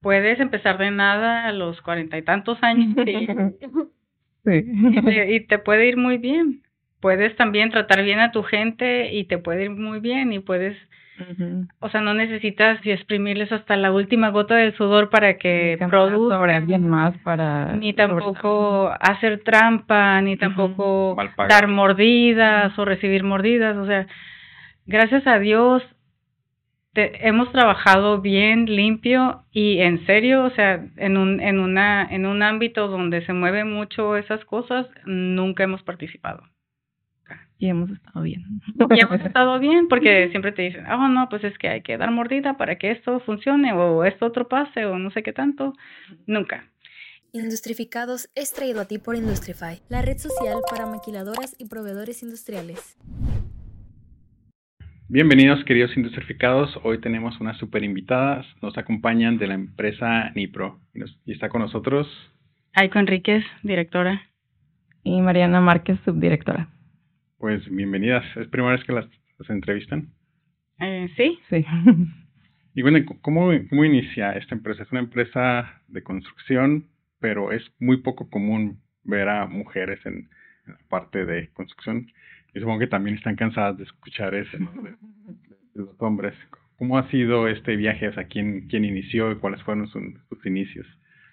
puedes empezar de nada a los cuarenta y tantos años y, Sí. y te, y te puede ir muy bien. Puedes también tratar bien a tu gente y te puede ir muy bien y puedes, o sea, no necesitas exprimirles hasta la última gota del sudor para que Cambiar sobre produzcan. alguien más para Ni sobre- tampoco hacer trampa, ni tampoco dar mordidas o recibir mordidas. O sea, gracias a Dios te- hemos trabajado bien, limpio y en serio, o sea, en un, en una, en un ámbito donde se mueven mucho esas cosas, nunca hemos participado. y hemos estado bien. Y hemos estado bien porque siempre te dicen, oh no, pues es que hay que dar mordida para que esto funcione o esto otro pase o no sé qué tanto. Nunca. Industrificados es traído a ti por Industrify, la red social para maquiladoras y proveedores industriales. Bienvenidos queridos industrificados, hoy tenemos unas super invitadas, nos acompañan de la empresa Nipro y, nos- y está con nosotros. Aiko Enríquez, directora. Y Mariana Márquez, subdirectora. Pues bienvenidas, es primera vez que las, las entrevistan. Eh, sí, Sí. Y bueno, ¿cómo, ¿cómo inicia esta empresa? Es una empresa de construcción, pero es muy poco común ver a mujeres en, en la parte de construcción. Y supongo que también están cansadas de escuchar eso, ¿no? de, de los hombres. ¿Cómo ha sido este viaje? O sea, ¿quién, quién inició y cuáles fueron sus, sus inicios?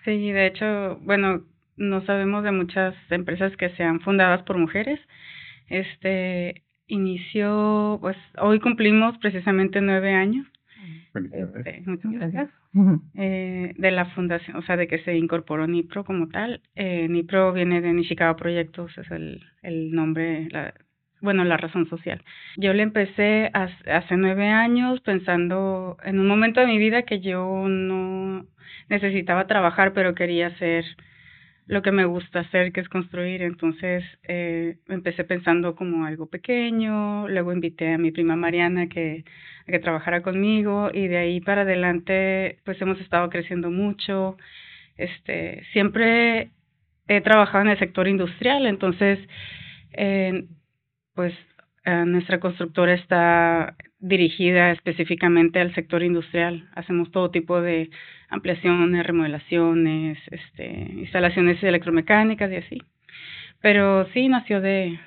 sí, de hecho, bueno, no sabemos de muchas empresas que sean fundadas por mujeres. Este inició, pues hoy cumplimos precisamente nueve años. Este, muchas gracias. Eh, de la fundación, o sea, de que se incorporó Nipro como tal. Eh, Nipro viene de Nishikawa Proyectos, es el, el nombre, la, bueno, la razón social. Yo le empecé hace, nueve años pensando en un momento de mi vida que yo no necesitaba trabajar, pero quería hacer lo que me gusta hacer, que es construir. Entonces eh, empecé pensando como algo pequeño, luego invité a mi prima Mariana que, a que trabajara conmigo y de ahí para adelante pues hemos estado creciendo mucho. Este, siempre he trabajado en el sector industrial, entonces eh, pues eh, nuestra constructora está dirigida específicamente al sector industrial. Hacemos todo tipo de ampliaciones, remodelaciones, este, instalaciones electromecánicas y así. Pero sí nació de...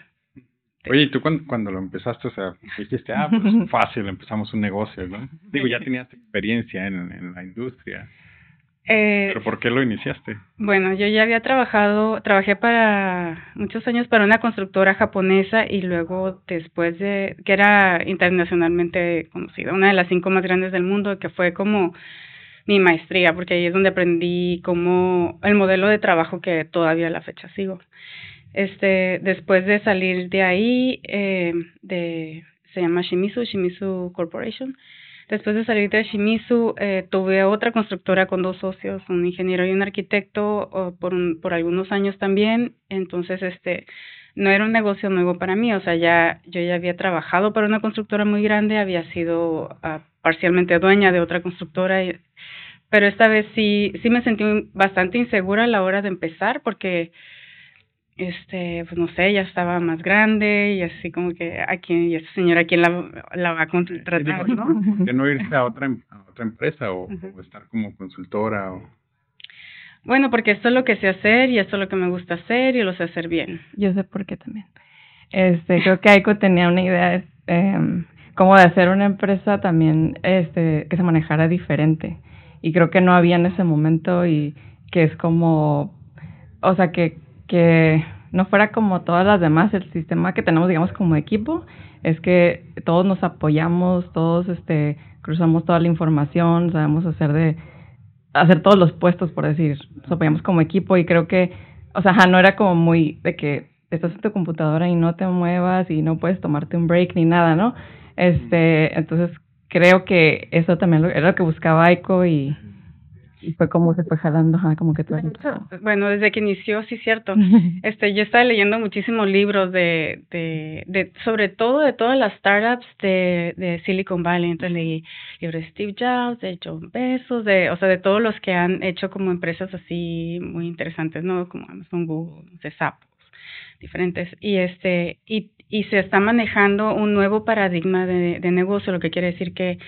Oye, ¿y tú cuando, cuando lo empezaste? O sea, dijiste, ah, pues fácil, empezamos un negocio, ¿no? Digo, ya tenías experiencia en, en la industria, eh, pero ¿por qué lo iniciaste? Bueno, yo ya había trabajado, trabajé para muchos años para una constructora japonesa y luego después de, que era internacionalmente conocida, una de las cinco más grandes del mundo, que fue como mi maestría, porque ahí es donde aprendí cómo el modelo de trabajo que todavía a la fecha sigo. Este, después de salir de ahí, eh, de, se llama Shimizu, Shimizu Corporation, Después de salir de Shimizu, eh, tuve otra constructora con dos socios, un ingeniero y un arquitecto, por, un, por algunos años también. Entonces, este, no era un negocio nuevo para mí, o sea, ya yo ya había trabajado para una constructora muy grande, había sido ah, parcialmente dueña de otra constructora, pero esta vez sí, sí me sentí bastante insegura a la hora de empezar porque este, pues no sé, ya estaba más grande y así como que a quién, y esta señora a quién la, la va a contratar, ¿no? ¿Por qué no irse a otra, a otra empresa o estar como consultora? O... Bueno, porque esto es lo que sé hacer y esto es lo que me gusta hacer y lo sé hacer bien. Yo sé por qué también. Este, creo que Aiko tenía una idea eh, como de hacer una empresa también este, que se manejara diferente. Y creo que no había en ese momento y que es como, o sea, que, que no fuera como todas las demás, el sistema que tenemos, digamos, como equipo, es que todos nos apoyamos, todos este, cruzamos toda la información, sabemos hacer de, hacer todos los puestos, por decir, nos apoyamos como equipo y creo que, o sea, no era como muy de que estás en tu computadora y no te muevas y no puedes tomarte un break ni nada, ¿no? Este, entonces creo que eso también lo- era lo que buscaba Aiko y, y fue como se fue jalando, ajá, como que tú Bueno, desde que inició, sí, cierto. Este, yo estaba leyendo muchísimos libros de, de, de, sobre todo de todas las startups de, de Silicon Valley. Entonces leí libros de Steve Jobs, de John Bezos, de, o sea, de todos los que han hecho como empresas así muy interesantes, ¿no? Como Amazon, Google, no sé, diferentes. Y este, y, y se está manejando un nuevo paradigma de, de negocio, lo que quiere decir que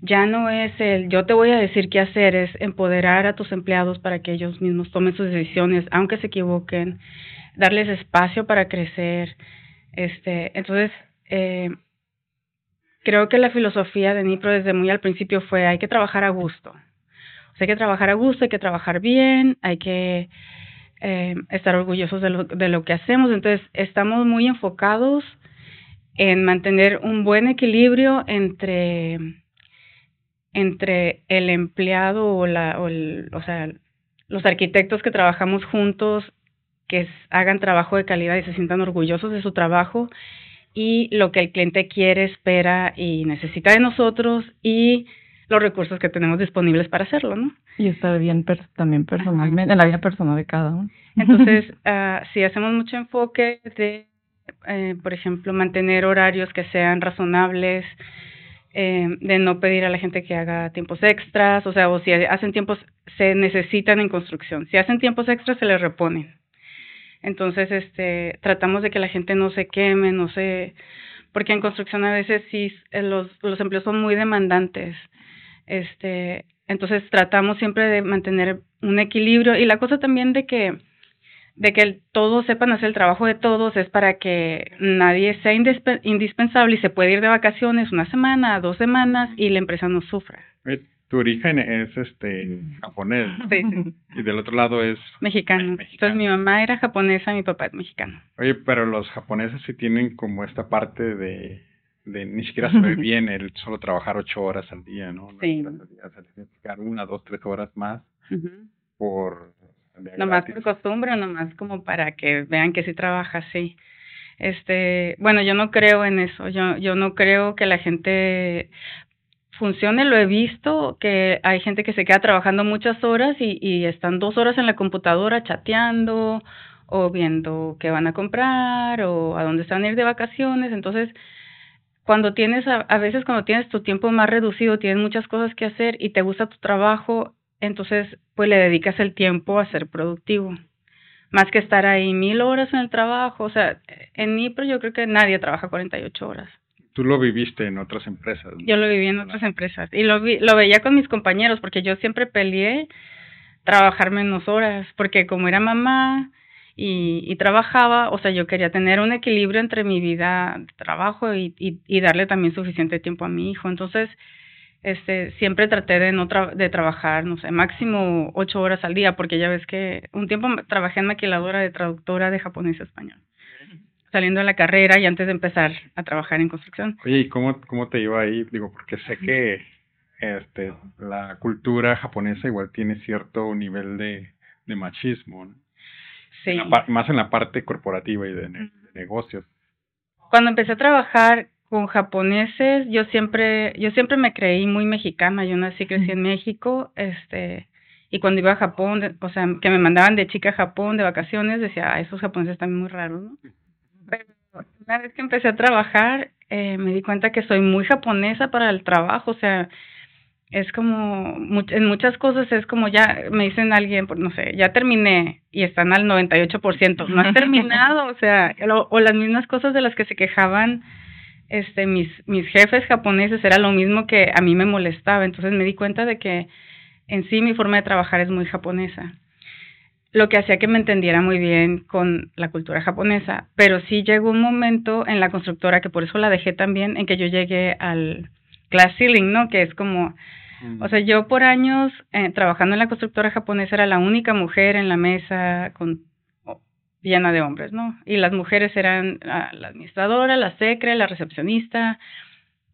ya no es el yo te voy a decir qué hacer, es empoderar a tus empleados para que ellos mismos tomen sus decisiones, aunque se equivoquen, darles espacio para crecer. Este, entonces, eh, creo que la filosofía de Nipro desde muy al principio fue hay que trabajar a gusto. O sea, hay que trabajar a gusto, hay que trabajar bien, hay que eh, estar orgullosos de lo, de lo que hacemos. Entonces, estamos muy enfocados en mantener un buen equilibrio entre entre el empleado o la o, el, o sea los arquitectos que trabajamos juntos que hagan trabajo de calidad y se sientan orgullosos de su trabajo y lo que el cliente quiere, espera y necesita de nosotros y los recursos que tenemos disponibles para hacerlo, ¿no? Y estar bien también personalmente, en la vida personal de cada uno. Entonces, uh, sí hacemos mucho enfoque de, eh, por ejemplo, mantener horarios que sean razonables, eh, de no pedir a la gente que haga tiempos extras, o sea, o si hacen tiempos, se necesitan en construcción. Si hacen tiempos extras, se les reponen. Entonces, este, tratamos de que la gente no se queme, no se, porque en construcción a veces sí eh, los, los empleos son muy demandantes. Este, entonces tratamos siempre de mantener un equilibrio y la cosa también de que de que todos sepan hacer el trabajo de todos es para que nadie sea indispensable y se puede ir de vacaciones una semana, dos semanas y la empresa no sufra. Tu origen es este japonés. Sí, sí. Y del otro lado es mexicano. Entonces mi mamá era japonesa, mi papá es mexicano. Oye, pero los japoneses sí tienen como esta parte de, de ni siquiera saber bien el solo trabajar ocho horas al día, ¿no? Sí. una, dos, tres horas más por... Nomás por costumbre, nomás como para que vean que sí trabaja así. Este, bueno, yo no creo en eso. Yo, yo no creo que la gente funcione, lo he visto, que hay gente que se queda trabajando muchas horas y, y están dos horas en la computadora chateando o viendo qué van a comprar o a dónde están a ir de vacaciones. Entonces, cuando tienes, a, a veces cuando tienes tu tiempo más reducido, tienes muchas cosas que hacer y te gusta tu trabajo, entonces pues le dedicas el tiempo a ser productivo. Más que estar ahí mil horas en el trabajo. O sea, en NIPRO yo creo que nadie trabaja 48 horas. Tú lo viviste en otras empresas. Yo lo viví en otras empresas y lo, vi, lo veía con mis compañeros porque yo siempre peleé trabajar menos horas porque como era mamá y, y trabajaba, o sea, yo quería tener un equilibrio entre mi vida de trabajo y, y, y darle también suficiente tiempo a mi hijo. Entonces, este, siempre traté de no de trabajar, no sé, máximo ocho horas al día, porque ya ves que un tiempo trabajé en maquiladora de traductora de japonés a español saliendo de la carrera y antes de empezar a trabajar en construcción. Oye, ¿y cómo, cómo te iba ahí? Digo, porque sé que este, la cultura japonesa igual tiene cierto nivel de, de machismo, ¿no? Sí. más en la parte corporativa y de, negocios. Cuando empecé a trabajar con japoneses, yo siempre, yo siempre me creí muy mexicana, yo nací, crecí en México, este, y cuando iba a Japón, o sea, que me mandaban de chica a Japón de vacaciones, decía, ah, esos japoneses están muy raros, ¿no? Pero una vez que empecé a trabajar, eh, me di cuenta que soy muy japonesa para el trabajo, o sea, es como, en muchas cosas es como ya, me dicen alguien, no sé, ya terminé y están al 98%, no has terminado, o sea, o, las mismas cosas de las que se quejaban este mis mis jefes japoneses era lo mismo que a mí me molestaba, entonces me di cuenta de que en sí mi forma de trabajar es muy japonesa lo que hacía que me entendiera muy bien con la cultura japonesa, pero sí llegó un momento en la constructora, que por eso la dejé también, en que yo llegué al glass ceiling, ¿no? Que es como, mm. o sea, yo por años eh, trabajando en la constructora japonesa era la única mujer en la mesa con llena de hombres, ¿no? Y las mujeres eran la, la administradora, la secre, la recepcionista,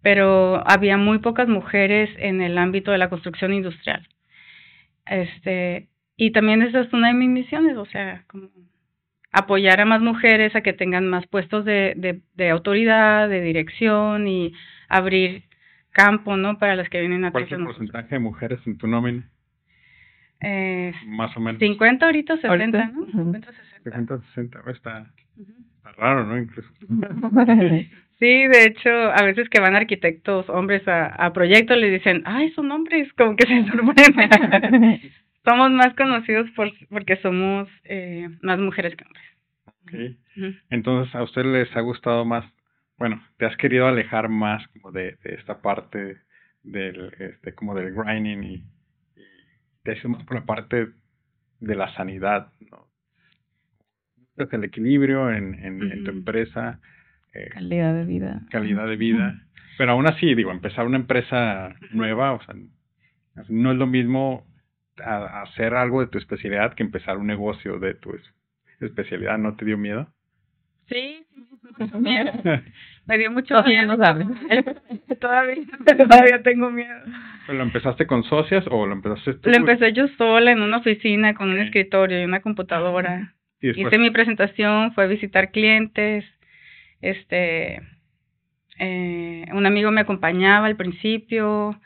pero había muy pocas mujeres en el ámbito de la construcción industrial. Este, y también esa es una de mis misiones, o sea, como apoyar a más mujeres a que tengan más puestos de, de, de autoridad, de dirección y abrir campo, ¿no? Para las que vienen a ¿Cuál es el porcentaje de mujeres en tu nómina? Eh, más o menos. 50 ahorita, 70, ¿no? 50, 60. 50, 60, está, está raro, ¿no? Incluso. Sí, de hecho, a veces que van arquitectos hombres a, a proyectos les dicen, ay, son hombres, como que se sorprenden. somos más conocidos por, porque somos eh, más mujeres que hombres. Okay. Entonces, ¿a usted les ha gustado más? Bueno, ¿te has querido alejar más como de, de esta parte del, este, como del grinding y, y te haces más por la parte de la sanidad, ¿no? Es el equilibrio en, en, en tu empresa, eh, Calidad de vida. calidad de vida. Pero aún así, digo, empezar una empresa nueva, o sea, no es lo mismo a- a hacer algo de tu especialidad que empezar un negocio de tu es- especialidad. ¿No te dio miedo? Sí, me dio mucho Todavía miedo. no sabes. todavía, todavía tengo miedo. ¿Pero ¿Lo empezaste con socias o lo empezaste tú? Lo empecé yo sola en una oficina con un escritorio y una computadora. Y después, Hice mi presentación, fue a visitar clientes, este, eh, un amigo me acompañaba al principio,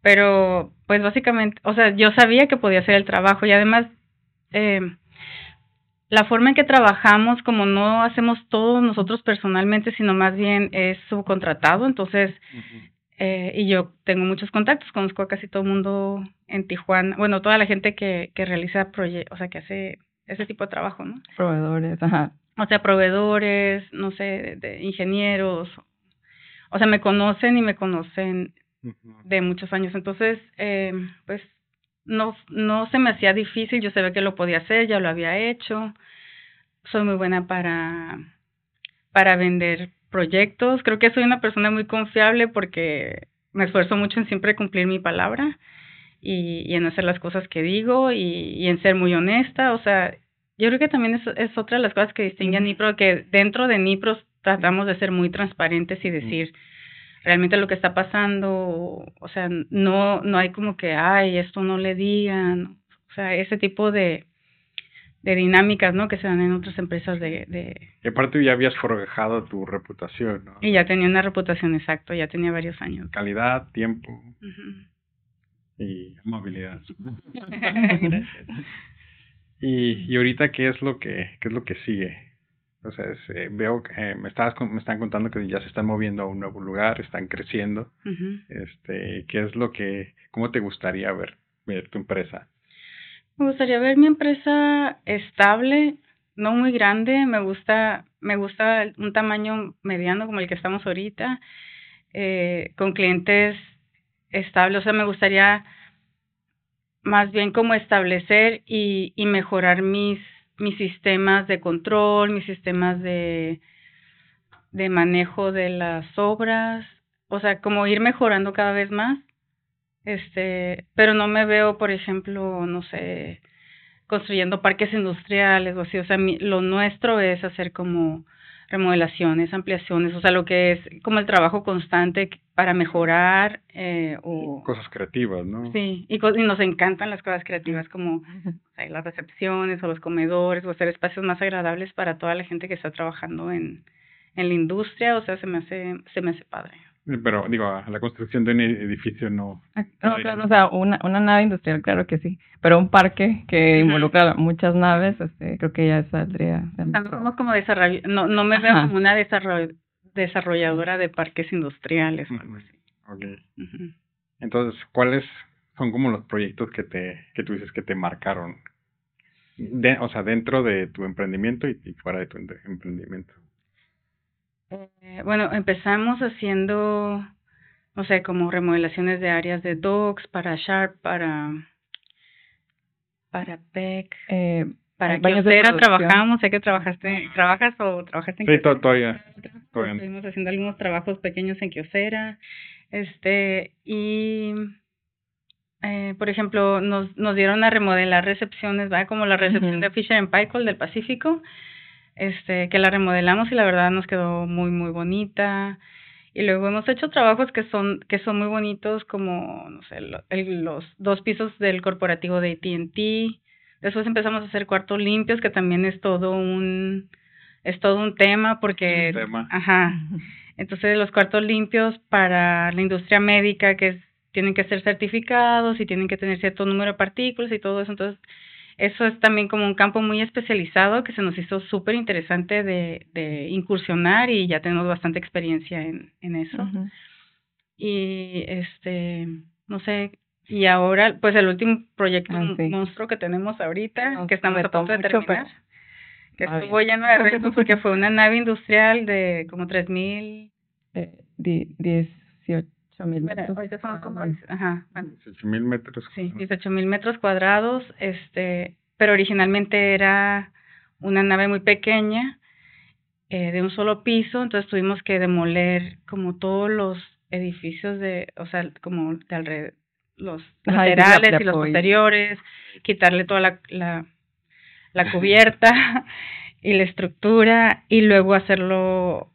pero pues básicamente, o sea, yo sabía que podía hacer el trabajo y además eh, la forma en que trabajamos, como no hacemos todo nosotros personalmente, sino más bien es subcontratado, entonces eh, y yo tengo muchos contactos, conozco a casi todo el mundo en Tijuana, bueno, toda la gente que, que realiza proyectos, o sea, que hace ese tipo de trabajo, ¿no? Proveedores, ajá. O sea, proveedores, no sé, de, de ingenieros, o sea, me conocen y me conocen de muchos años, entonces, eh, pues, no, no se me hacía difícil, yo sabía que lo podía hacer, ya lo había hecho, soy muy buena para, para vender proyectos, creo que soy una persona muy confiable porque me esfuerzo mucho en siempre cumplir mi palabra y, y en hacer las cosas que digo y, y en ser muy honesta, o sea, yo creo que también es, es otra de las cosas que distingue a. Nipro, que dentro de Nipro tratamos de ser muy transparentes y decir realmente lo que está pasando, o sea, no, no hay como que, ay, esto no le digan, o sea, ese tipo de, de dinámicas, ¿no? Que se dan en otras empresas de, de, Y aparte ya habías forjado tu reputación, ¿no? y ya tenía una reputación exacto, ya tenía varios años. Calidad, tiempo. Y amabilidad. Gracias. Y, y ahorita qué es lo que qué es lo que sigue. O sea, es, eh, veo que eh, me estabas con- me están contando que ya se están moviendo a un nuevo lugar, están creciendo. Este, ¿qué es lo que cómo te gustaría ver ver tu empresa? Me gustaría ver mi empresa estable, no muy grande, me gusta, me gusta un tamaño mediano como el que estamos ahorita, eh, con clientes estables, o sea, me gustaría más bien como establecer y, y mejorar mis, mis sistemas de control, mis sistemas de, de manejo de las obras, o sea, como ir mejorando cada vez más. Este, pero no me veo, por ejemplo, no sé, construyendo parques industriales o así, o sea, mi- lo nuestro es hacer como remodelaciones, ampliaciones, o sea, lo que es como el trabajo constante para mejorar eh, o Cosas creativas, ¿no? sí, y, co- y nos encantan las cosas creativas como o sea, las recepciones o los comedores o hacer espacios más agradables para toda la gente que está trabajando en, en la industria, o sea, se me hace se me hace padre. Pero digo, a la construcción de un edificio no. Ah, No, claro, o sea, una, una nave industrial, claro que sí. Pero un parque que involucra muchas naves, este, creo que ya saldría. de O sea, no somos como desarroll no, no me veo Ajá. como una desarroll desarrolladora de parques industriales o algo así. Ok. Ujú. Entonces, ¿cuáles son como los proyectos que te que tú dices que te marcaron? De, o sea, dentro de tu emprendimiento y, y fuera de tu emprendimiento. Eh, bueno, empezamos haciendo, no sé, como remodelaciones de áreas de dogs para Sharp, para para Peck, Eh, para producción. trabajamos, sé que trabajaste, trabajas o trabajaste en Sí, todavía. todavía. Estuvimos haciendo algunos trabajos pequeños en Kyocera, este, y eh, por ejemplo, nos, nos dieron a remodelar recepciones, ¿va? Como la recepción de Fisher and Paykel del Pacífico, este, que la remodelamos y la verdad nos quedó muy, muy bonita. Y luego hemos hecho trabajos que son, que son muy bonitos, como, no sé, lo- el- los dos pisos del corporativo de AT&T. Después empezamos a hacer cuartos limpios, que también es todo un, es todo un tema, porque, Un tema. ajá, entonces los cuartos limpios para la industria médica, que es- tienen que ser certificados y tienen que tener cierto número de partículas y todo eso, entonces eso es también como un campo muy especializado que se nos hizo súper interesante de, de incursionar y ya tenemos bastante experiencia en, en eso. Ujú. Y este, no sé, y ahora, pues el último proyecto Ah, sí. monstruo que tenemos ahorita, que estamos a punto de terminar, que Ah, estuvo lleno de retos porque fue una nave industrial de como 3000, Eh, di- 18 18 mil metros. ahorita son como, cuadrados. ajá, bueno, 18 mil metros. sí, 18 mil metros cuadrados, este, pero originalmente era una nave muy pequeña, eh, de un solo piso, entonces tuvimos que demoler como todos los edificios de, o sea, como de alrededor, los laterales y los apoyo. posteriores, quitarle toda la, la, la cubierta y la estructura y luego hacerlo,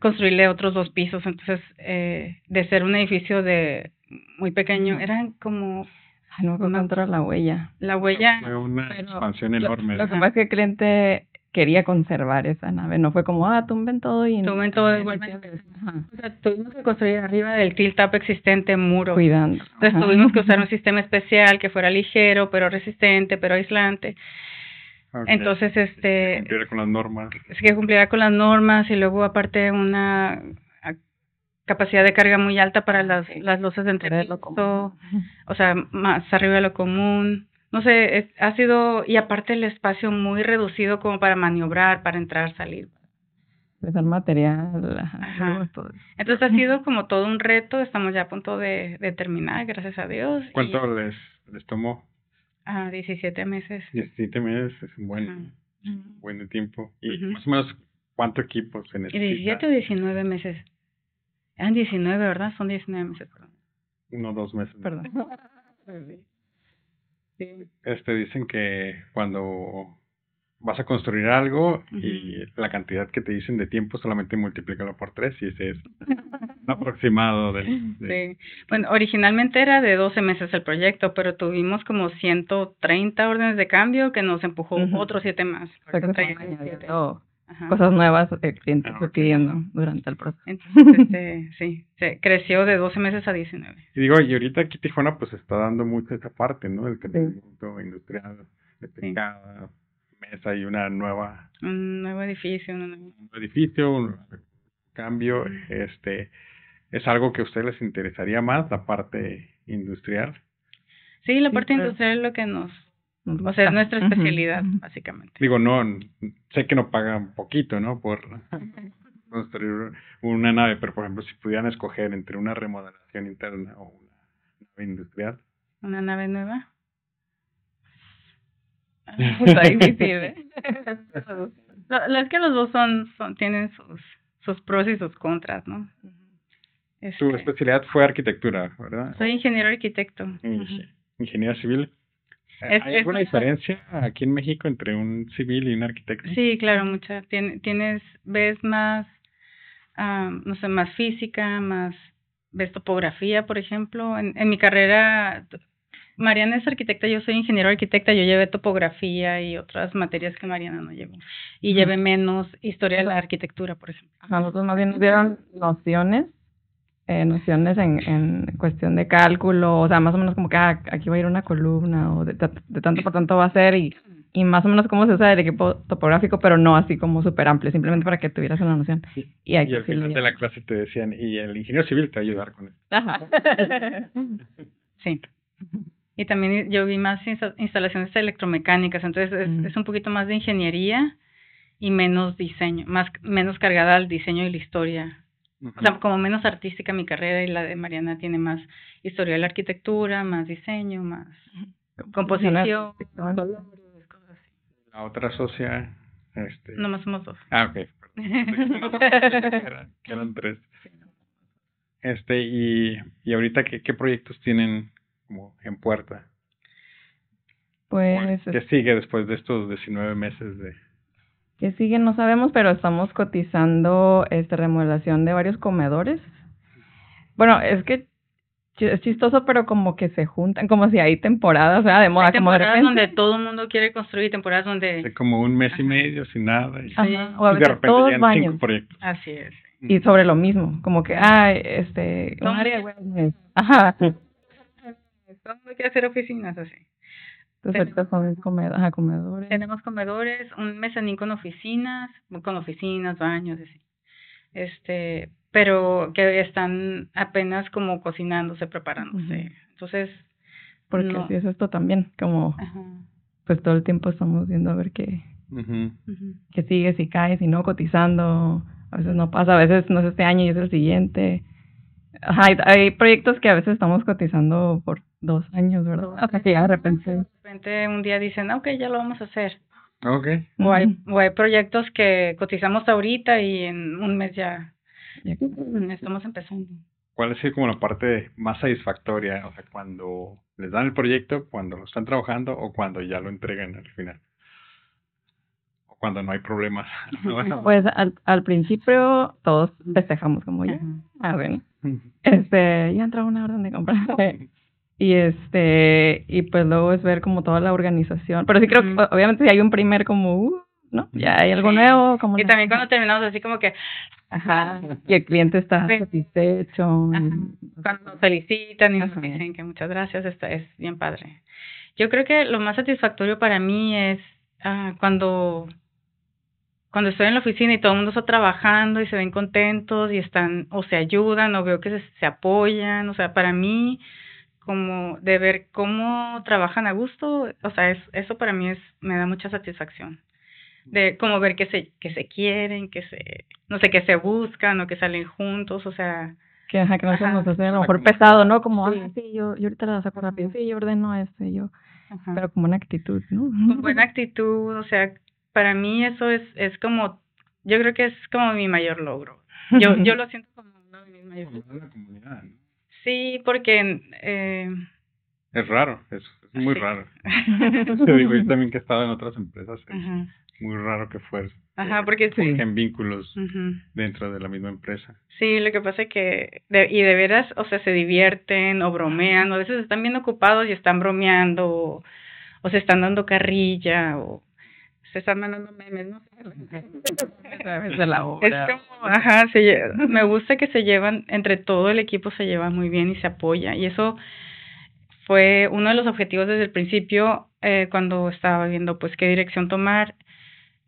construirle otros dos pisos. Entonces, eh, de ser un edificio de muy pequeño, eran como Ay, no Una- cuánto era la huella. la huella. Fue una Pero expansión Lo- enorme. Lo, que Ajá. pasa es que el cliente quería conservar esa nave, no fue como, ah, tumben todo y... Tumben todo y igualmente. O sea, tuvimos que construir arriba del tilt up existente muro. Cuidando. Entonces Ajá. tuvimos que usar un sistema especial que fuera ligero, pero resistente, pero aislante. Entonces, este, Cumpliera con las normas. que cumpliera con las normas y luego aparte una capacidad de carga muy alta para las, Sí. las losas de entrepiso, o sea, más arriba de lo común. No sé, es- ha sido, y aparte el espacio muy reducido como para maniobrar, para entrar, salir. Usar material, ajá, todo eso. Entonces ha sido como todo un reto, estamos ya a punto de, de terminar, gracias a Dios. y ¿Cuánto les, les tomó? A 17 meses. 17 meses es un buen, Ajá. buen tiempo. Y Ujú. más o menos, ¿cuánto equipo se Y necesita? 17 o 19 meses. Eran 19, ¿verdad? Son 19 meses, perdón. Uno o dos meses. Perdón. Sí. Este, dicen que cuando vas a construir algo y la cantidad que te dicen de tiempo solamente multiplícalo por tres y ese es un aproximado del... de- Sí. Bueno, originalmente era de 12 meses el proyecto, pero tuvimos como 130 órdenes de cambio que nos empujó Ujú. otros 7 más. O sea, que Ahorita se traen van siete. añadiendo Ajá. cosas nuevas que el cliente Ah, fue ok. pidiendo durante el proceso. Entonces, este, sí, se creció de 12 meses a 19. Y digo, y ahorita aquí Tijuana pues está dando mucho esa parte, ¿no? El crecimiento industrial, de pescada, mesa y una nueva Un nuevo edificio, una nueva- un edificio, un cambio, este, es algo que a ustedes les interesaría más, la parte industrial. Sí, la Sí, parte industrial es lo que nos... O sea, es nuestra especialidad, básicamente. Digo, no, sé que no pagan poquito, ¿no? Por construir una nave, pero por ejemplo, si pudieran escoger entre una remodelación interna o una nave industrial. Una nave nueva. Está difícil, ¿eh? Lo, lo es que los dos son, son tienen sus, sus pros y sus contras, ¿no? Tu Este, especialidad fue arquitectura, ¿verdad? soy ingeniero arquitecto. Inge- Ingeniería civil. Es- ¿Hay es alguna una- diferencia aquí en México entre un civil y un arquitecto? Sí, claro, mucha. Tien- tienes, ves más, no sé, más física, más, ves topografía, por ejemplo. En, en mi carrera, Mariana es arquitecta, yo soy ingeniero arquitecta, yo llevé topografía y otras materias que Mariana no llevó. Y llevé menos historia de la arquitectura, por ejemplo. A nosotros más bien nos dieron nociones, eh, nociones en, en cuestión de cálculo, o sea, más o menos como que ah, aquí va a ir una columna o de, ta- de tanto por tanto va a ser y, y más o menos cómo se usa el equipo topográfico, pero no así como súper amplio, simplemente para que tuvieras una noción. Y aquí Y al final de la clase te decían, y el ingeniero civil te va a ayudar con eso. Ajá. Sí. Y también yo vi más insta- instalaciones electromecánicas, entonces es, Mm. es un poquito más de ingeniería y menos diseño, más menos cargada al diseño y la historia. O sea, como menos artística mi carrera y la de Mariana tiene más historia de la arquitectura, más diseño, más composición, colores, cosas así. La otra socia, este... Nomás somos dos. Ah, ok. eran tres. Este, y, y ahorita, ¿qué, ¿qué proyectos tienen como en puerta? Pues, ¿Qué sigue después de estos 19 meses de...? que sigue? No sabemos, pero estamos cotizando esta remodelación de varios comedores. Bueno, es que es chistoso, pero como que se juntan, como si hay temporadas, o sea, de moda, Hay como de temporadas repente. donde todo el mundo quiere construir, temporadas donde... Hace como un mes y medio sin nada y, Ajá, Sí. o a y de repente todos ya en baños. cinco proyectos. Así es. Y sobre lo mismo, como que, ah, este, un área wellness. Ajá. Todo mundo quiere hacer oficinas así. Entonces ahorita son comedores, ajá, comedores. Tenemos comedores, un mezanín con oficinas, con oficinas, baños, así. Este, pero que están apenas como cocinándose, preparándose. Entonces, Porque no. así es esto también, como, ajá. pues todo el tiempo estamos viendo a ver qué, Ujú. ujú. qué sigue, si cae, si no, cotizando. A veces no pasa, a veces no es este año y es el siguiente. Hay, hay proyectos que a veces estamos cotizando por dos años, ¿verdad? Dos O sea, que ya de repente... De repente un día dicen, ok, ya lo vamos a hacer. Ok. O hay, o hay proyectos que cotizamos ahorita y en un mes ya Ya. estamos empezando. ¿Cuál es como la parte más satisfactoria? O sea, cuando les dan el proyecto, cuando lo están trabajando o cuando ya lo entregan al final. Cuando no hay problemas. Pues al, al principio todos festejamos como ya. Ajá. Ah, bueno. Este, ya entró una orden de compra. Y este, y pues luego es ver como toda la organización. Pero sí creo que obviamente si hay un primer como, uh, ¿no? Ya hay algo nuevo, como Y la- también cuando terminamos así como que, Ajá. Y el cliente está Sí. satisfecho. Ajá. cuando nos felicitan y nos dicen que muchas gracias, está, es bien padre. Yo creo que lo más satisfactorio para mí es ah, cuando cuando estoy en la oficina y todo el mundo está trabajando y se ven contentos y están o se ayudan o veo que se, se apoyan, o sea, para mí como de ver cómo trabajan a gusto, o sea, es, eso para mí es me da mucha satisfacción. De como ver que se que se quieren, que se no sé, que se buscan o que salen juntos, o sea, Que, ajá, que no Ajá. nos a lo mejor pesado, ¿no? Como, Sí. ah, sí, yo, yo ahorita la saco rápido, sí, yo ordeno esto, y yo, ajá. pero como una actitud, ¿no? con buena actitud, o sea, para mí eso es, es como, yo creo que es como mi mayor logro. Yo, yo lo siento como uno de mis mayores logros. una comunidad, ¿no? Sí, porque, eh, Es raro, es, es muy Sí. raro. Te digo, yo también que he estado en otras empresas, es ajá, muy raro que fuera. ajá, porque sí. en vínculos dentro de la misma empresa. Sí, lo que pasa es que, de, y de veras, o sea, se divierten o bromean, o a veces están bien ocupados y están bromeando, o, o se están dando carrilla, o se están mandando memes, no sé. De la Es obra. como, ajá, se me gusta que se llevan, entre todo el equipo se lleva muy bien y se apoya. Y eso fue uno de los objetivos desde el principio, eh, cuando estaba viendo pues qué dirección tomar.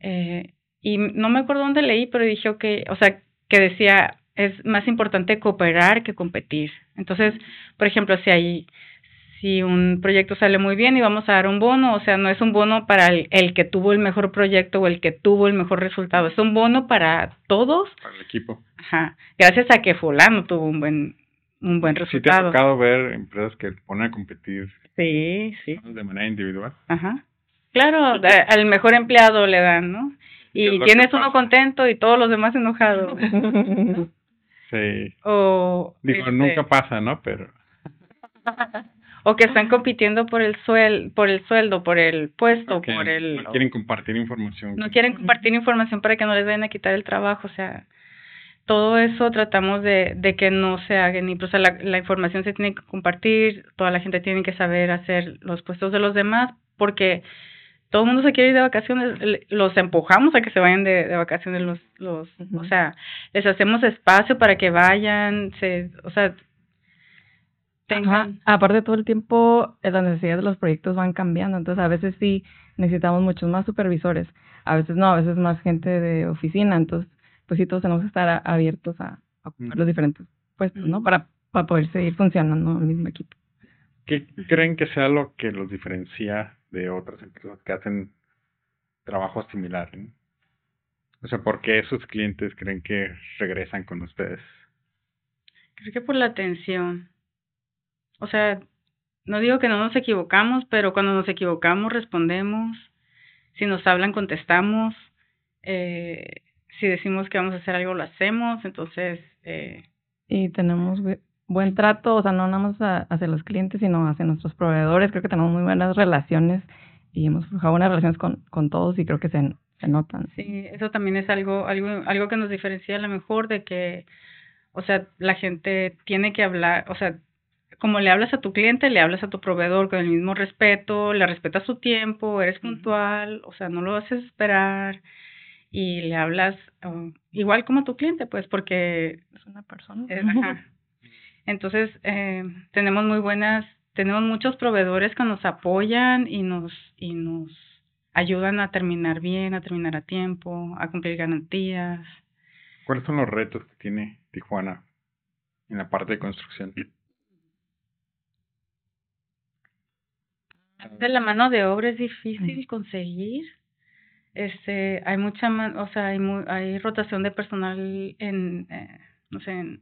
Eh, y no me acuerdo dónde leí, pero dije, ok, o sea, que decía, es más importante cooperar que competir. Entonces, por ejemplo, si hay, si un proyecto sale muy bien y vamos a dar un bono, o sea, no es un bono para el, el que tuvo el mejor proyecto o el que tuvo el mejor resultado, es un bono para todos, Para el equipo. ajá, gracias a que fulano tuvo un buen, un buen Sí te ha resultado. tocado ver empresas que ponen a competir Sí, sí, de manera individual. ajá. Claro, da- al mejor empleado le dan, ¿no? ¿Qué es Y tienes uno contento y todos los demás enojados. Sí. o Digo, este, nunca pasa, ¿no? Pero o que están compitiendo por el suel, por el sueldo, por el puesto, por el no quieren compartir información. no quieren compartir información para que no les vayan a quitar el trabajo, o sea, todo eso tratamos de, de que no se haga ni, o sea, la, la información se tiene que compartir, toda la gente tiene que saber hacer los puestos de los demás, porque todo el mundo se quiere ir de vacaciones, los empujamos a que se vayan de, de vacaciones, los, los, o sea, les hacemos espacio para que vayan, se, o sea, Ajá. Aparte todo el tiempo eh, las necesidades de los proyectos van cambiando, entonces a veces sí necesitamos muchos más supervisores, a veces no, a veces más gente de oficina, entonces pues sí todos tenemos que estar a- abiertos a, a ocupar los diferentes puestos, ¿no? Para, para poder seguir funcionando el mismo equipo. ¿Qué creen que sea lo que los diferencia de otras empresas que hacen trabajos similares? ¿no? O sea, ¿por qué sus clientes creen que regresan con ustedes? Creo que por la atención. O sea, no digo que no nos equivocamos, pero cuando nos equivocamos respondemos. Si nos hablan, contestamos. Eh, si decimos que vamos a hacer algo, lo hacemos. Entonces, eh, Y tenemos bu- buen trato, o sea, no nada más hacia los clientes, sino hacia nuestros proveedores, creo que tenemos muy buenas relaciones y hemos forjado buenas relaciones con, con todos y creo que se, se notan. sí, eso también es algo, algo, algo que nos diferencia a lo mejor de que, o sea, la gente tiene que hablar, o sea, como le hablas a tu cliente, le hablas a tu proveedor con el mismo respeto, le respetas su tiempo, eres puntual, o sea, no lo haces esperar y le hablas uh, igual como a tu cliente, pues, porque Es una persona. ajá. Entonces, eh, tenemos muy buenas, tenemos muchos proveedores que nos apoyan y nos, y nos ayudan a terminar bien, a terminar a tiempo, a cumplir garantías. ¿Cuáles son los retos que tiene Tijuana en la parte de construcción? De la mano de obra es difícil conseguir. Este, hay mucha, man- o sea, hay mu- hay rotación de personal en, eh, no sé, en,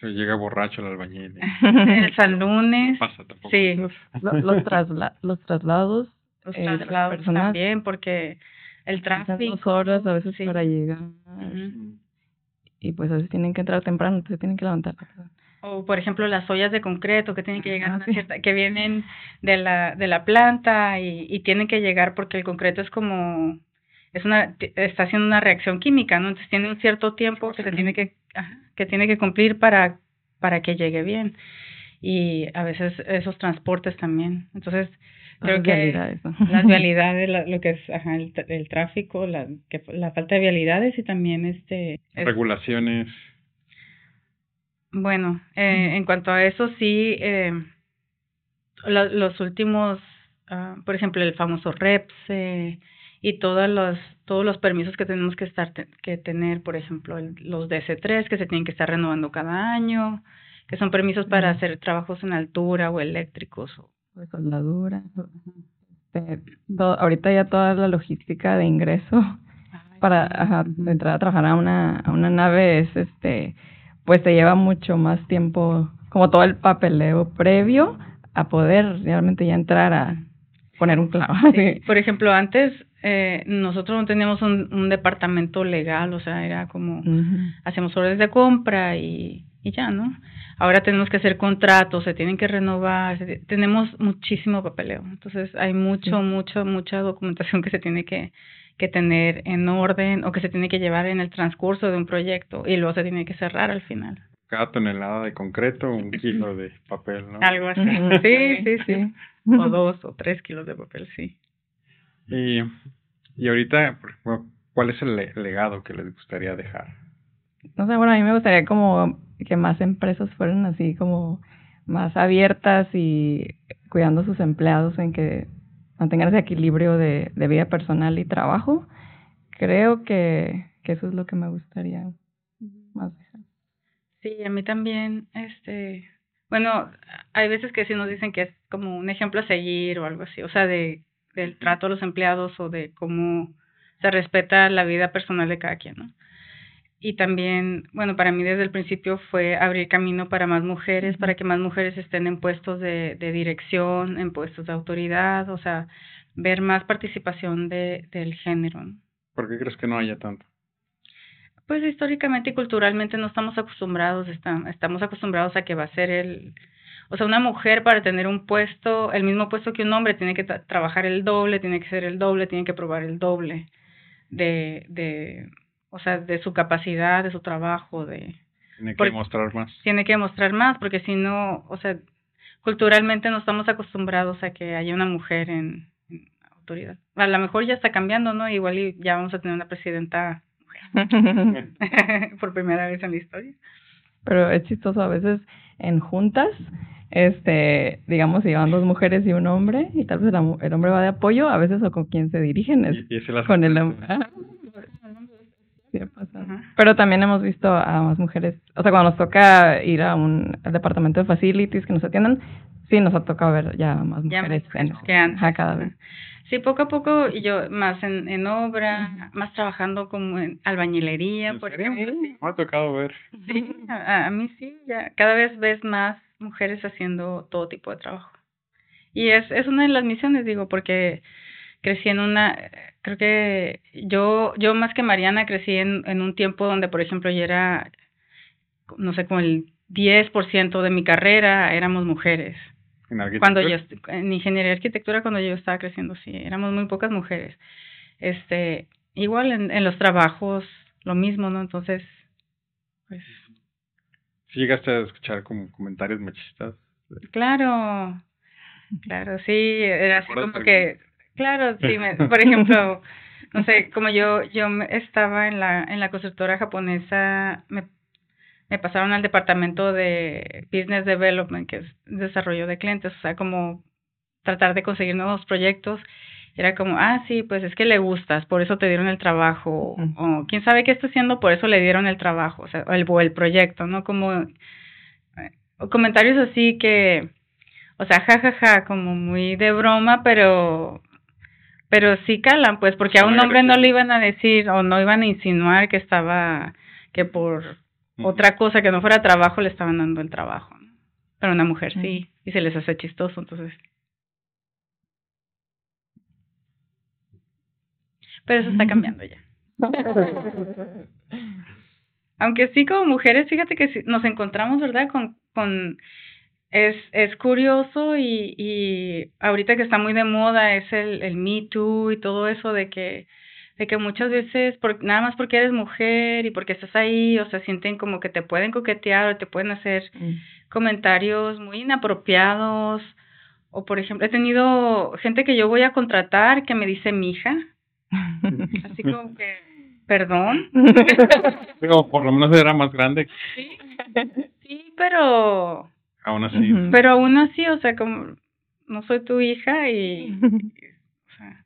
Se llega borracho el albañil. el San Lunes. Pasa tampoco. Sí, Los, los, trasla- los traslados. los eh, traslados personas, también, porque el pasan tráfico. dos horas a veces sí. para llegar. Y pues a veces tienen que entrar temprano, se tienen que levantar. O por ejemplo las ollas de concreto que tienen que llegar a Ah, una sí. cierta, que vienen de la, de la planta y, y tienen que llegar porque el concreto es como, es una, está haciendo una reacción química, ¿no? Entonces tiene un cierto tiempo que se tiene que, ajá, que tiene que cumplir para, para que llegue bien. Y a veces esos transportes también. Entonces, creo Las que vialidades, ¿no? las vialidades, la- lo que es ajá, el, el tráfico, la, que, la falta de vialidades y también este... es- Regulaciones. Bueno, eh, en cuanto a eso, sí, eh, lo- los últimos, ah, por ejemplo, el famoso REPS eh, y todos los, todos los permisos que tenemos que estar que tener, por ejemplo, el- los DC3 que se tienen que estar renovando cada año, que son permisos para hacer trabajos en altura o eléctricos. o- de soldadura. Este, ahorita ya toda la logística de ingreso para ajá, Ujú. entrar a trabajar a una, a una nave es este pues te lleva mucho más tiempo como todo el papeleo previo a poder realmente ya entrar a poner un clavo Sí, Por ejemplo, antes eh, nosotros no teníamos un, un departamento legal, o sea, era como hacemos órdenes de compra y, y ya, ¿no? Ahora tenemos que hacer contratos, se tienen que renovar, se- tenemos muchísimo papeleo. Entonces hay mucho, Sí. mucho, mucha documentación que se tiene que, que tener en orden o que se tiene que llevar en el transcurso de un proyecto y luego se tiene que cerrar al final. Cada tonelada de concreto, un kilo de papel, ¿no? Algo así. Sí, sí, sí. O dos o tres kilos de papel, sí. Y, y ahorita, ¿cuál es el le- legado que les gustaría dejar? No sé, bueno, a mí me gustaría como que más empresas fueran así como más abiertas y cuidando a sus empleados en que mantengan ese equilibrio de, de vida personal y trabajo. Creo que, que eso es lo que me gustaría más dejar. Sí, a mí también, este, bueno, hay veces que sí nos dicen que es como un ejemplo a seguir o algo así, o sea, de del trato a los empleados o de cómo se respeta la vida personal de cada quien, ¿no? Y también, bueno, para mí desde el principio fue abrir camino para más mujeres, para que más mujeres estén en puestos de, de dirección, en puestos de autoridad, o sea, ver más participación de, del género. ¿Por qué crees que no haya tanto? Pues históricamente y culturalmente no estamos acostumbrados, estam- estamos acostumbrados a que va a ser el, o sea, una mujer para tener un puesto, el mismo puesto que un hombre, tiene que tra- trabajar el doble, tiene que ser el doble, tiene que probar el doble de, de, o sea, de su capacidad, de su trabajo, de, Tiene que mostrar más. tiene que mostrar más, porque si no, o sea, culturalmente no estamos acostumbrados a que haya una mujer en, en autoridad. A lo mejor ya está cambiando, ¿no? Igual y ya vamos a tener una presidenta mujer por primera vez en la historia. Pero es chistoso a veces en juntas, este, digamos, si van dos mujeres y un hombre, y tal vez el, am- el hombre va de apoyo, a veces o con quien se dirigen es Y, y con el hombre. Sí ha pasado. Ajá. Pero también hemos visto a más mujeres, o sea, cuando nos toca ir a un al departamento de facilities que nos atiendan, sí nos ha tocado ver ya más Ya mujeres, en- que antes. ajá, cada vez. Sí, poco a poco, y yo más en, en obra, más trabajando como en albañilería, ¿En por ejemplo. Sí, Me ha tocado ver. sí, a, a mí sí, ya cada vez ves más mujeres haciendo todo tipo de trabajo. Y es, es una de las misiones, digo, porque crecí en una, creo que yo, yo más que Mariana crecí en, en un tiempo donde, por ejemplo, yo era, no sé, como el 10% de mi carrera éramos mujeres. En Cuando yo, en ingeniería y arquitectura, cuando yo estaba creciendo, sí, éramos muy pocas mujeres. Este, igual en, en los trabajos, lo mismo, ¿no? Entonces, pues, ¿Sí llegaste a escuchar como comentarios machistas? claro, claro, sí, era así ¿Recuerdas como que, claro, sí, me- por ejemplo, no sé, como yo, yo estaba en la, en la constructora japonesa, me, me pasaron al departamento de Business Development, que es desarrollo de clientes, o sea, como tratar de conseguir nuevos proyectos. Era como, ah, sí, pues es que le gustas, por eso te dieron el trabajo, o quién sabe qué está haciendo, por eso le dieron el trabajo, o sea, o el, o el proyecto, ¿no? Como eh, o comentarios así que, o sea, jajaja, como muy de broma, pero pero sí calan, pues, porque a un hombre no le iban a decir o no iban a insinuar que estaba, que por otra cosa que no fuera trabajo le estaban dando el trabajo. ¿no? Pero una mujer sí, y se les hace chistoso, entonces. Pero eso está cambiando ya. Aunque sí, como mujeres, fíjate que nos encontramos, ¿verdad? Con, con es, es curioso y, y ahorita que está muy de moda es el, el Me Too y todo eso de que, de que muchas veces, por, nada más porque eres mujer y porque estás ahí, o sea, sienten como que te pueden coquetear o te pueden hacer mm. comentarios muy inapropiados. O, por ejemplo, he tenido gente que yo voy a contratar que me dice mi hija. Así como que ¿Perdón? Digo, por lo menos era más grande. Sí, sí pero... Aún así. Pero aún así, o sea, como no soy tu hija y... o sea,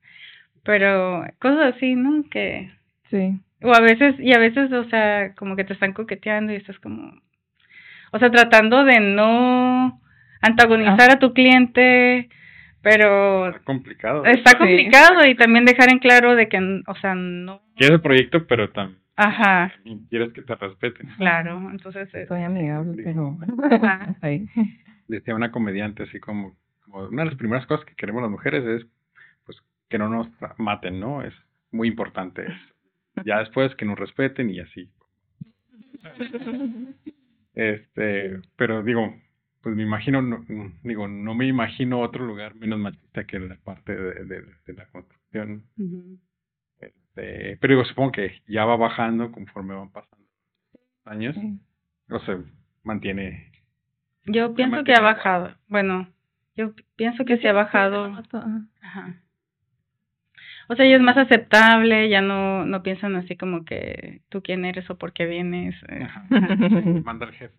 pero cosas así, ¿no? Que... Sí. O a veces, y a veces, o sea, como que te están coqueteando y estás como... O sea, tratando de no antagonizar ah. a tu cliente pero está complicado está complicado y también dejar en claro de que o sea no quieres el proyecto pero también ajá. Quieres que te respeten. Claro entonces soy amigable pero decía una comediante así como, como una de las primeras cosas que queremos las mujeres es pues que no nos maten no es muy importante ya después que nos respeten y así. Este pero digo pues me imagino, no, digo, no me imagino otro lugar menos machista que la parte de, de, la construcción. Este, pero digo, supongo que ya va bajando conforme van pasando años. O se mantiene. Yo pienso que ha bajado. Bueno, yo pienso que se ha bajado. Ajá. O sea, ya es más aceptable, ya no, no piensan así como que tú quién eres o por qué vienes. Eh. Ajá. Manda el jefe.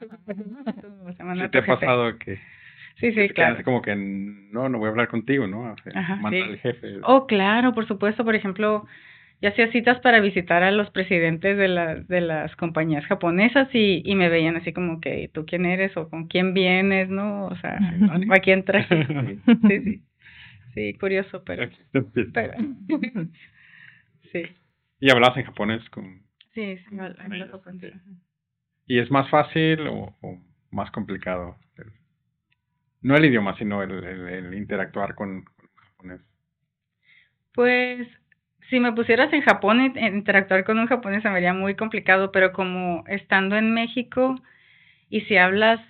¿Qué te ha pasado que Sí, sí, claro. como que no, no voy a hablar contigo, ¿no? Ajá, al jefe. Oh, claro, por supuesto. Por ejemplo, ya hacía citas para visitar a los presidentes de, la, de las compañías japonesas y, y me veían así como que tú quién eres o con quién vienes, ¿no? O sea, ¿a quién traes? Sí, sí. Sí, curioso, pero... pero sí. ¿Y hablas en japonés con...? Sí, sí, hablo japonés. ¿Y es más fácil o, más complicado? No el idioma, sino el, el, interactuar con, con japonés. Pues si me pusieras en Japón, interactuar con un japonés se me haría muy complicado, pero como estando en México y si hablas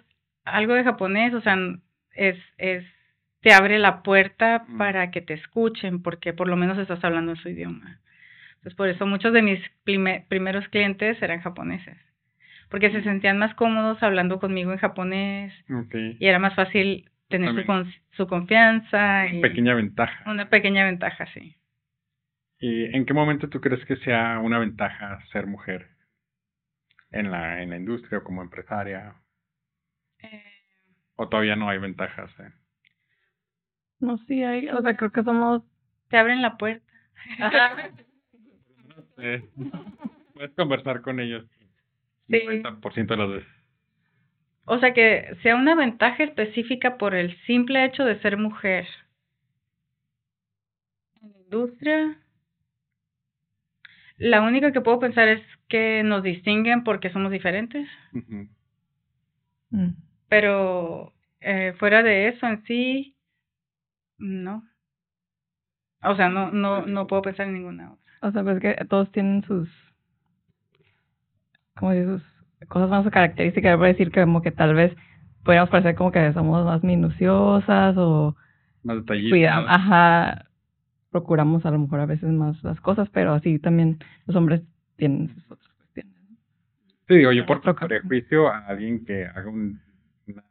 algo de japonés, o sea, es, es, te abre la puerta mm. para que te escuchen, porque por lo menos estás hablando en su idioma. Entonces, por eso muchos de mis primeros clientes eran japoneses porque se sentían más cómodos hablando conmigo en japonés y era más fácil tener su, su confianza. Una pequeña ventaja. Una pequeña ventaja, sí. ¿Y en qué momento tú crees que sea una ventaja ser mujer en la, en la industria o como empresaria? Eh, ¿O todavía no hay ventajas? Eh? No, sí hay, o sea, creo que somos... Te abren la puerta. Puedes conversar con ellos. 90% de las veces. O sea, que sea una ventaja específica por el simple hecho de ser mujer. En la industria, la única que puedo pensar es que nos distinguen porque somos diferentes. Mm. Pero eh, fuera de eso en sí, no. O sea, no, no, no puedo pensar en ninguna otra. O sea, pues que todos tienen sus como sus cosas más características, voy a decir que como que tal vez podríamos parecer como que somos más minuciosas o más detallistas. Ajá, procuramos a lo mejor a veces más las cosas, pero así también los hombres tienen sus otras cuestiones. Sí, digo, yo por prejuicio a alguien que haga un, una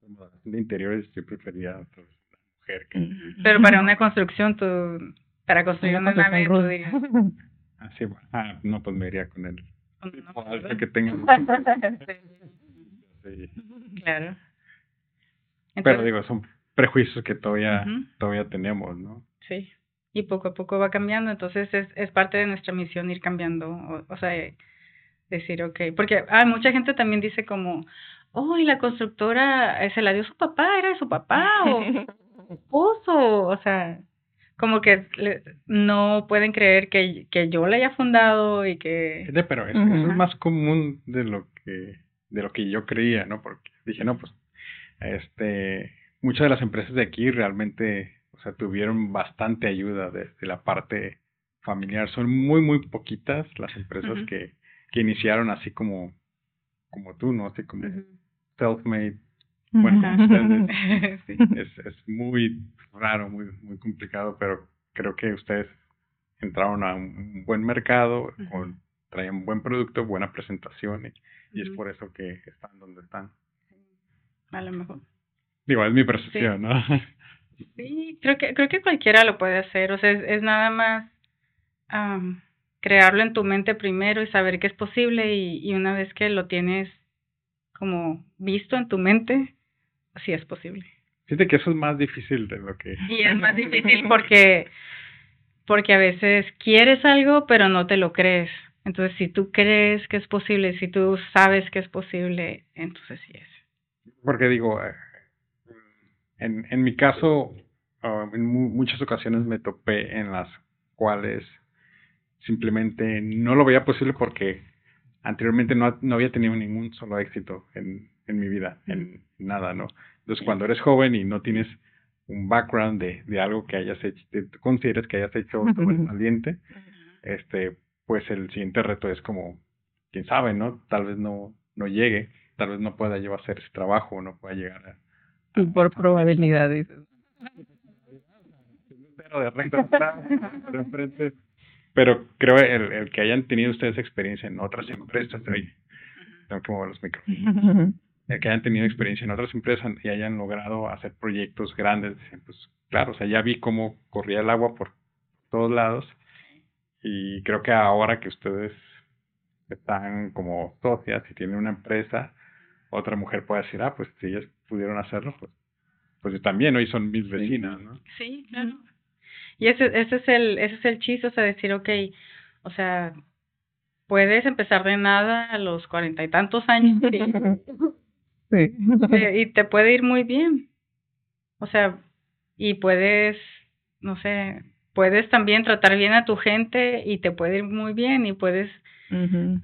remodelación de interiores, yo preferiría a otra mujer que... Pero para una construcción, tú, para construir una nave, tú dirías... Ah, sí, bueno. Ah, no, pues me iría con él que tenga. Claro. Pero digo, son prejuicios que todavía, todavía tenemos, ¿no? Sí. Y poco a poco va cambiando, entonces es, es parte de nuestra misión ir cambiando, o, o sea, decir, ok, porque ah, mucha gente también dice como, oh, y la constructora eh, se la dio su papá, era de su papá, o esposo, o sea, como que no pueden creer que, que yo la haya fundado y que... Pero eso es más común de lo que de lo que yo creía, ¿no? Porque dije, no, pues, este, muchas de las empresas de aquí realmente, o sea, tuvieron bastante ayuda de, la parte familiar. Son muy, muy poquitas las empresas que, que iniciaron así como, como tú, ¿no? Así como self-made. Bueno, es, es muy raro, muy, muy complicado, pero creo que ustedes entraron a un buen mercado, con, traían buen producto, buena presentación y, y es por eso que están donde están. A lo mejor. Digo, es mi percepción, ¿no? Sí, creo que, creo que cualquiera lo puede hacer, o sea, es, nada más crearlo en tu mente primero y saber que es posible y, y una vez que lo tienes como visto en tu mente, sí es posible. Fíjate que eso es más difícil de lo que... Y es más difícil porque, porque a veces quieres algo pero no te lo crees. Entonces, si tú crees que es posible, si tú sabes que es posible, entonces sí es. Porque digo, eh, en, en mi caso, ah, en muchas ocasiones me topé en las cuales simplemente no lo veía posible porque anteriormente no, no había tenido ningún solo éxito en, en mi vida, en nada, ¿no? Entonces, cuando eres joven y no tienes un background de, de algo que hayas hecho, te consideres que hayas hecho sobresaliente, este, pues el siguiente reto es como, quién sabe, ¿no? Tal vez no, no llegue, tal vez no pueda yo hacer ese trabajo, no pueda llegar a... Por probabilidad, dices. Pero creo el, el que hayan tenido ustedes experiencia en otras empresas, ahí, tengo que mover los micrófonos, que hayan tenido experiencia en otras empresas y hayan logrado hacer proyectos grandes, pues claro, o sea, ya vi cómo corría el agua por todos lados y creo que ahora que ustedes están como socias y tienen una empresa, otra mujer puede decir, ah, pues si ellas pudieron hacerlo, pues, pues yo también, hoy son mis vecinas, ¿no? Sí, claro. Y ese, ese es el, ese es el chiste, o sea, decir, ok, o sea, puedes empezar de nada a los cuarenta y tantos años sí. y te puede ir muy bien. O sea, y puedes, no sé, puedes también tratar bien a tu gente y te puede ir muy bien y puedes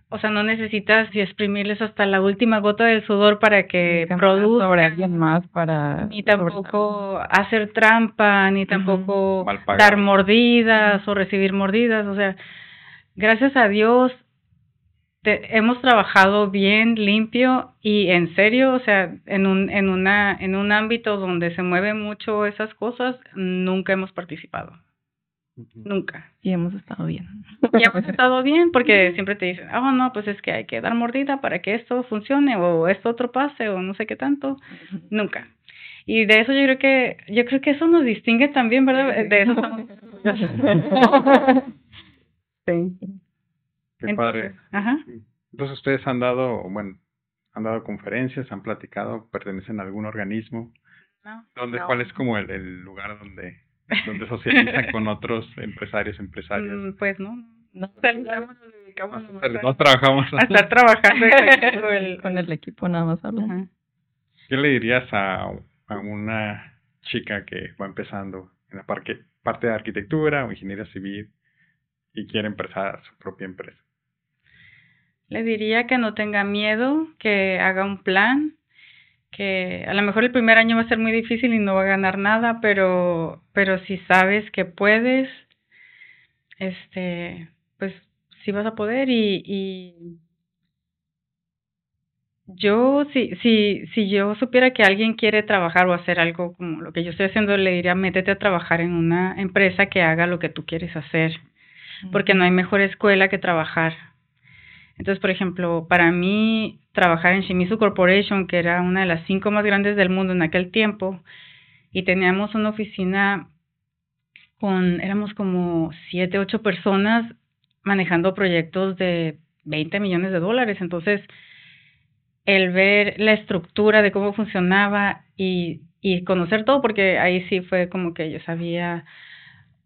o sea, no necesitas exprimirles hasta la última gota del sudor para que produzcan. sobre alguien más para... Ni tampoco hacer trampa, ni tampoco dar mordidas o recibir mordidas. O sea, gracias a Dios te, hemos trabajado bien, limpio y en serio, o sea, en un, en, una, en un ámbito donde se mueven mucho esas cosas, nunca hemos participado. Nunca. Y hemos estado bien. Y hemos estado bien porque siempre te dicen, oh no, pues es que hay que dar mordida para que esto funcione o esto otro pase o no sé qué tanto. Nunca. Y de eso yo creo que, yo creo que eso nos distingue también, ¿verdad? De eso sí. Qué padre. Ajá. Entonces ustedes han dado, bueno, han dado conferencias, han platicado, pertenecen a algún organismo. No. ¿Dónde, ¿Cuál es como el, el lugar donde donde socializan con otros empresarios, empresarios. Mm, pues no, no, no trabajamos a estar trabajando con el equipo nada más hablando. ¿Qué le dirías a, a una chica que va empezando en la parte parte de arquitectura o ingeniería civil y quiere empezar su propia empresa? Le diría que no tenga miedo, que haga un plan, que a lo mejor el primer año va a ser muy difícil y no va a ganar nada, pero, pero si sabes que puedes, este, pues sí vas a poder y, y yo, si, si, si yo supiera que alguien quiere trabajar o hacer algo como lo que yo estoy haciendo, le diría, métete a trabajar en una empresa que haga lo que tú quieres hacer, porque no hay mejor escuela que trabajar. Entonces, por ejemplo, para mí trabajar en Shimizu Corporation, que era una de las cinco más grandes del mundo en aquel tiempo, y teníamos una oficina con, éramos como siete, ocho personas manejando proyectos de 20 millones de dólares. Entonces, el ver la estructura de cómo funcionaba y, y conocer todo, porque ahí sí fue como que yo sabía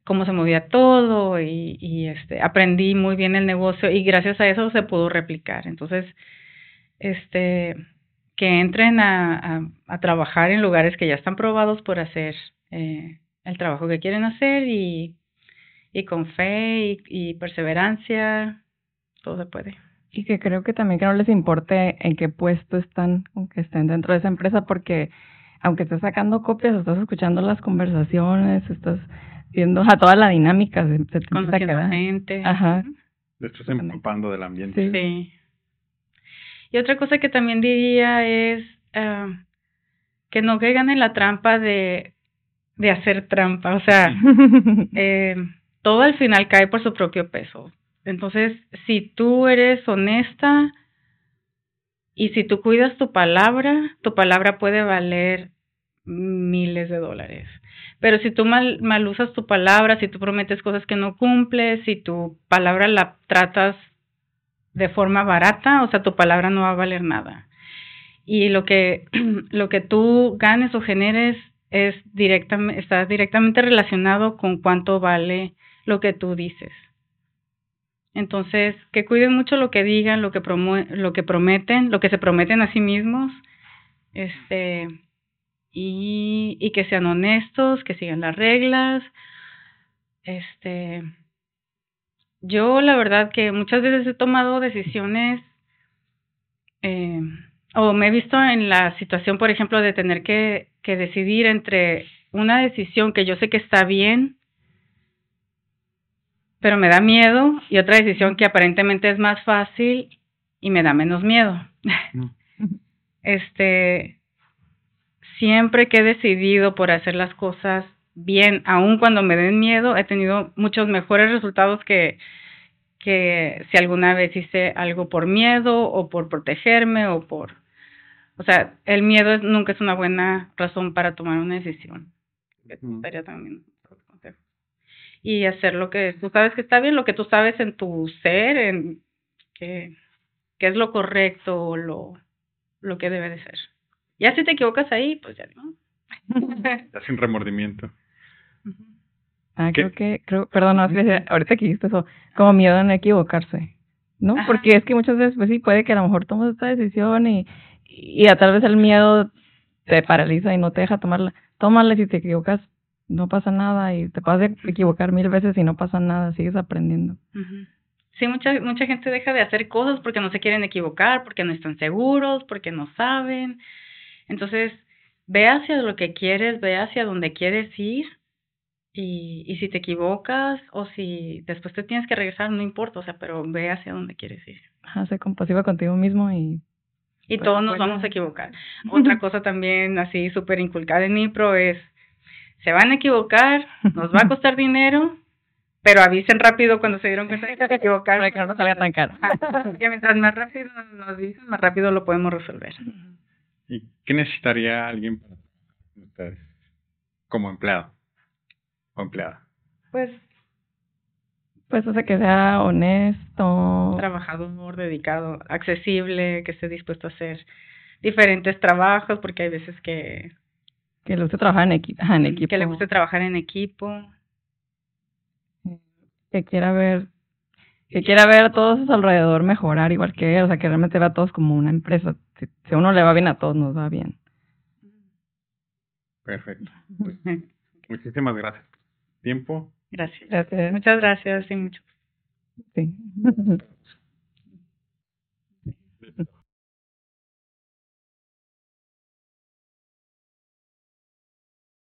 cómo se movía todo y, y este aprendí muy bien el negocio y gracias a eso se pudo replicar. Entonces, este, que entren a, a, trabajar en lugares que ya están probados por hacer eh, el trabajo que quieren hacer y, y con fe y, y perseverancia, todo se puede. Y que creo que también que no les importe en qué puesto están, aunque estén dentro de esa empresa, porque aunque estés sacando copias, estás escuchando las conversaciones, estás viendo a toda la dinámica, se, se a gente. Ajá. Te estás empapando del ambiente. Sí. Sí. Y otra cosa que también diría es ah, que no caigan en la trampa de, de hacer trampa. O sea, eh, todo al final cae por su propio peso. Entonces, si tú eres honesta y si tú cuidas tu palabra, tu palabra puede valer miles de dólares. Pero si tú mal, mal usas tu palabra, si tú prometes cosas que no cumples, si tu palabra la tratas de forma barata, o sea, tu palabra no va a valer nada. Y lo que, lo que tú ganes o generes es directamente, está directamente relacionado con cuánto vale lo que tú dices. Entonces, que cuiden mucho lo que digan, lo que lo que prometen, lo que se prometen a sí mismos, este, y, y que sean honestos, que sigan las reglas, este, yo la verdad que muchas veces he tomado decisiones eh, o me he visto en la situación, por ejemplo, de tener que, que decidir entre una decisión que yo sé que está bien, pero me da miedo, y otra decisión que aparentemente es más fácil y me da menos miedo. Mm. este, siempre que he decidido por hacer las cosas bien, aun cuando me den miedo, he tenido muchos mejores resultados que, que si alguna vez hice algo por miedo o por protegerme o por... O sea, el miedo es, nunca es una buena razón para tomar una decisión. También. Y hacer lo que tú sabes que está bien, lo que tú sabes en tu ser, en que, que es lo correcto o lo, lo que debe de ser. Ya si te equivocas ahí, pues ya no. Sin remordimiento. Ah, ¿Qué? creo que, creo, perdón, no, es que decía- ahorita que dijiste eso, como miedo a no equivocarse, ¿no? Ajá. Porque es que muchas veces, pues sí, puede que a lo mejor tomes esta decisión y, y a tal vez el miedo te paraliza y no te deja tomarla. Tómala si te equivocas, no pasa nada y te puedes equivocar mil veces y no pasa nada, sigues aprendiendo. Sí, mucha, mucha gente deja de hacer cosas porque no se quieren equivocar, porque no están seguros, porque no saben. Entonces, ve hacia lo que quieres, ve hacia donde quieres ir. Y, y si te equivocas o si después te tienes que regresar, no importa, o sea, pero ve hacia donde quieres ir. Ajá, sé compasiva contigo mismo y Y Pues, todos nos bueno. vamos a equivocar. Otra cosa también así súper inculcada en Nipro es, se van a equivocar, nos va a costar dinero, pero avisen rápido cuando se dieron cuenta de que se equivocaron. para que no nos salga tan caro. Porque mientras más rápido nos dicen, más rápido lo podemos resolver. ¿Y qué necesitaría alguien para trabajar con ustedes como empleado o empleada? Pues Pues o sea, que sea honesto. trabajador, dedicado, accesible, que esté dispuesto a hacer diferentes trabajos, porque hay veces que, Que le guste trabajar en, equi ajá, en equipo. que le guste trabajar en equipo. que quiera ver que quiera ver a todos a su alrededor mejorar igual que él, o sea, que realmente vea a todos como una empresa. Si, si a uno le va bien, a todos nos va bien. Perfecto. Pues, muchísimas gracias. Tiempo. Gracias. Gracias. Muchas gracias y mucho. Sí.